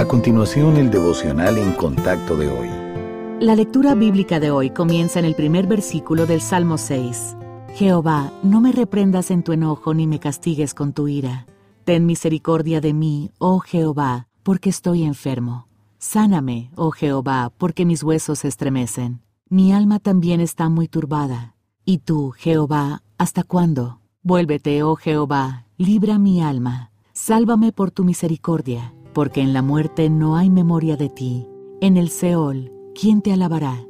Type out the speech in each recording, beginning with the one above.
A continuación, el devocional en contacto de hoy. La lectura bíblica de hoy comienza en el primer versículo del Salmo 6. Jehová, no me reprendas en tu enojo ni me castigues con tu ira. Ten misericordia de mí, oh Jehová, porque estoy enfermo. Sáname, oh Jehová, porque mis huesos se estremecen. Mi alma también está muy turbada. Y tú, Jehová, ¿hasta cuándo? Vuélvete, oh Jehová, libra mi alma. Sálvame por tu misericordia porque en la muerte no hay memoria de ti. En el Seol, ¿quién te alabará?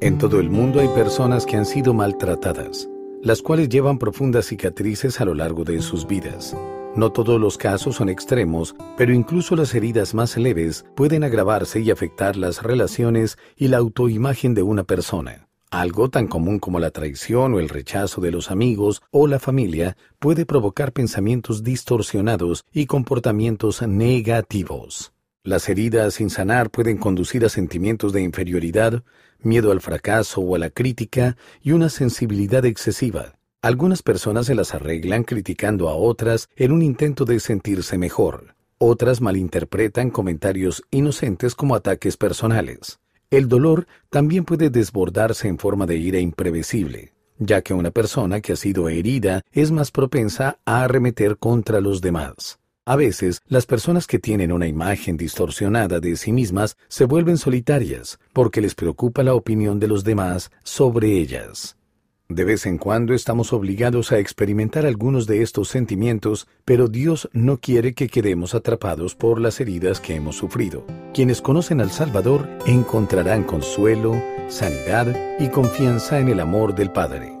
En todo el mundo hay personas que han sido maltratadas, las cuales llevan profundas cicatrices a lo largo de sus vidas. No todos los casos son extremos, pero incluso las heridas más leves pueden agravarse y afectar las relaciones y la autoimagen de una persona. Algo tan común como la traición o el rechazo de los amigos o la familia puede provocar pensamientos distorsionados y comportamientos negativos. Las heridas sin sanar pueden conducir a sentimientos de inferioridad, miedo al fracaso o a la crítica y una sensibilidad excesiva. Algunas personas se las arreglan criticando a otras en un intento de sentirse mejor. Otras malinterpretan comentarios inocentes como ataques personales. El dolor también puede desbordarse en forma de ira imprevisible, ya que una persona que ha sido herida es más propensa a arremeter contra los demás. A veces, las personas que tienen una imagen distorsionada de sí mismas se vuelven solitarias porque les preocupa la opinión de los demás sobre ellas. De vez en cuando estamos obligados a experimentar algunos de estos sentimientos, pero Dios no quiere que quedemos atrapados por las heridas que hemos sufrido. Quienes conocen al Salvador encontrarán consuelo, sanidad y confianza en el amor del Padre.